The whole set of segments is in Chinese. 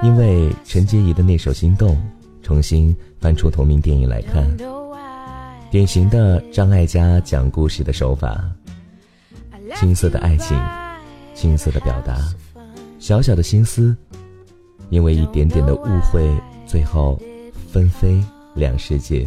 因为陈洁仪的那首《心动》，重新翻出同名电影来看，典型的张艾嘉讲故事的手法，青涩的爱情，青涩的表达，小小的心思，因为一点点的误会，最后纷飞两世界。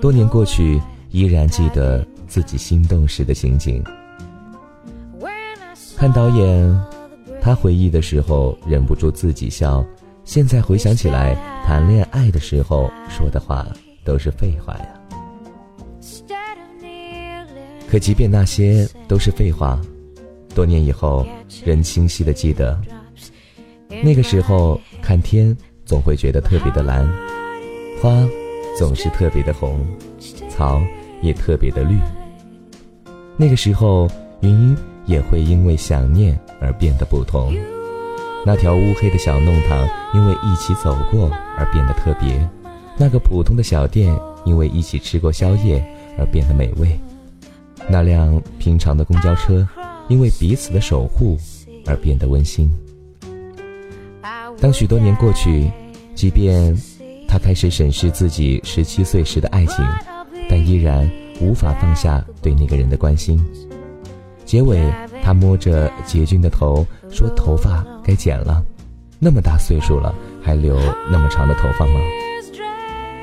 多年过去，依然记得自己心动时的情景。看导演。他回忆的时候忍不住自己笑，现在回想起来，谈恋爱的时候说的话都是废话呀。可即便那些都是废话，多年以后仍清晰的记得，那个时候看天总会觉得特别的蓝，花总是特别的红，草也特别的绿。那个时候云也会因为想念。而变得不同，那条乌黑的小弄堂因为一起走过而变得特别，那个普通的小店因为一起吃过宵夜而变得美味，那辆平常的公交车因为彼此的守护而变得温馨。当许多年过去，即便他开始审视自己十七岁时的爱情，但依然无法放下对那个人的关心。结尾。他摸着杰军的头说：“头发该剪了，那么大岁数了，还留那么长的头发吗？”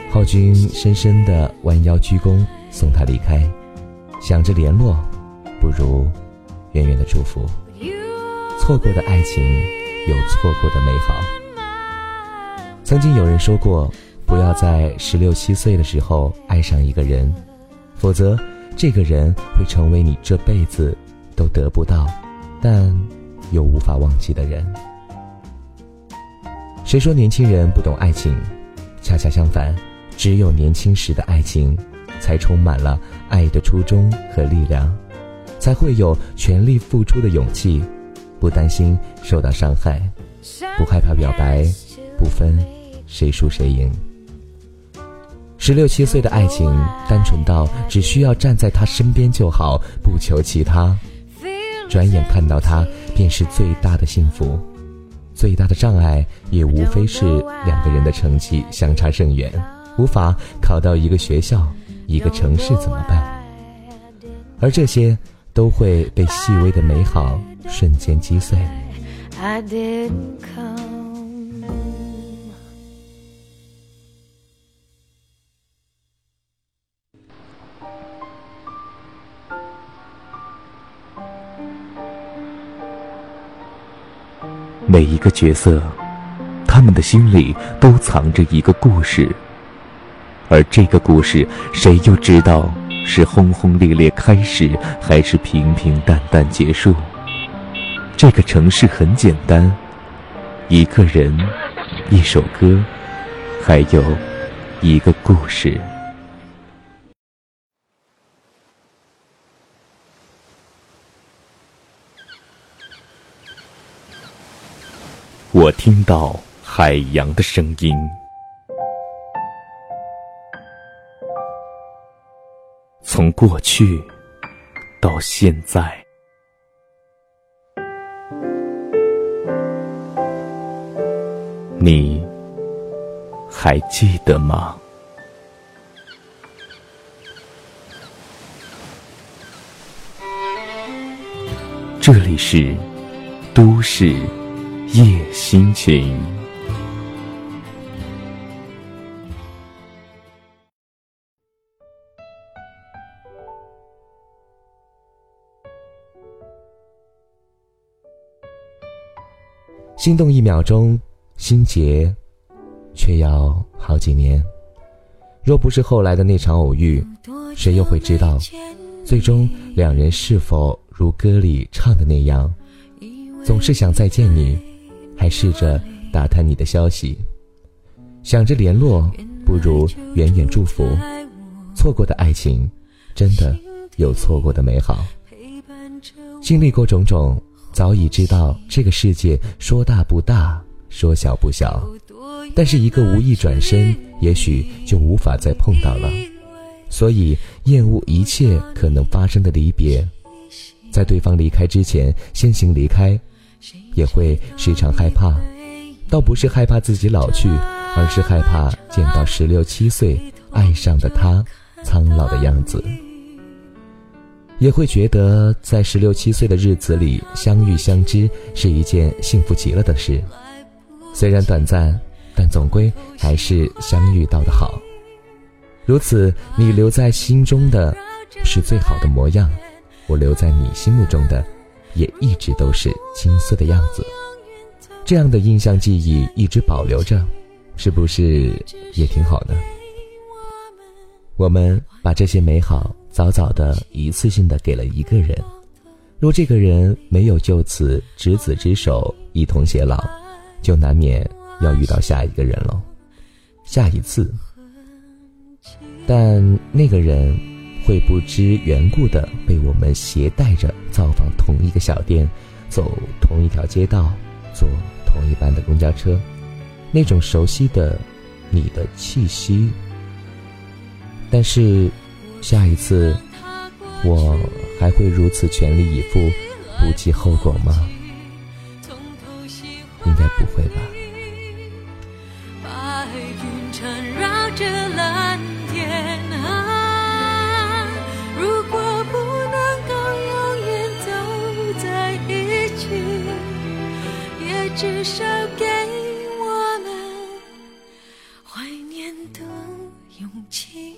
浩军深深地弯腰鞠躬，送他离开。想着联络，不如远远的祝福。错过的爱情，有错过的美好。曾经有人说过，不要在十六七岁的时候爱上一个人，否则这个人会成为你这辈子。都得不到，但又无法忘记的人。谁说年轻人不懂爱情？恰恰相反，只有年轻时的爱情，才充满了爱的初衷和力量，才会有全力付出的勇气，不担心受到伤害，不害怕表白，不分谁输谁赢。十六七岁的爱情，单纯到只需要站在他身边就好，不求其他。转眼看到他，便是最大的幸福。最大的障碍也无非是两个人的成绩相差甚远，无法考到一个学校、一个城市怎么办？而这些都会被细微的美好瞬间击碎。每一个角色，他们的心里都藏着一个故事，而这个故事，谁又知道是轰轰烈烈开始，还是平平淡淡结束？这个城市很简单，一个人，一首歌，还有一个故事。我听到海洋的声音，从过去到现在，你还记得吗？这里是都市。夜心情，心动一秒钟，心结却要好几年。若不是后来的那场偶遇，谁又会知道，最终两人是否如歌里唱的那样，总是想再见你。还试着打探你的消息，想着联络，不如远远祝福。错过的爱情，真的有错过的美好。经历过种种，早已知道这个世界说大不大，说小不小，但是一个无意转身，也许就无法再碰到了。所以厌恶一切可能发生的离别，在对方离开之前先行离开，也会时常害怕，倒不是害怕自己老去，而是害怕见到十六七岁爱上的他苍老的样子。也会觉得在十六七岁的日子里相遇相知是一件幸福极了的事，虽然短暂，但总归还是相遇到的好。如此，你留在心中的，是最好的模样；我留在你心目中的，也一直都是青涩的样子。这样的印象记忆一直保留着，是不是也挺好的？我们把这些美好。早早的一次性的给了一个人，若这个人没有就此执子之手一同偕老，就难免要遇到下一个人了，下一次。但那个人会不知缘故的被我们携带着造访同一个小店，走同一条街道，坐同一班的公交车，那种熟悉的你的气息。但是。下一次，我还会如此全力以赴，不计后果吗？应该不会吧。白云缠绕着蓝天啊，如果不能够永远走在一起，也至少给我们怀念的勇气。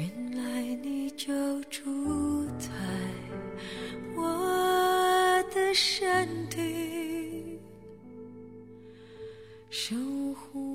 原来你就住在我的身体，守护。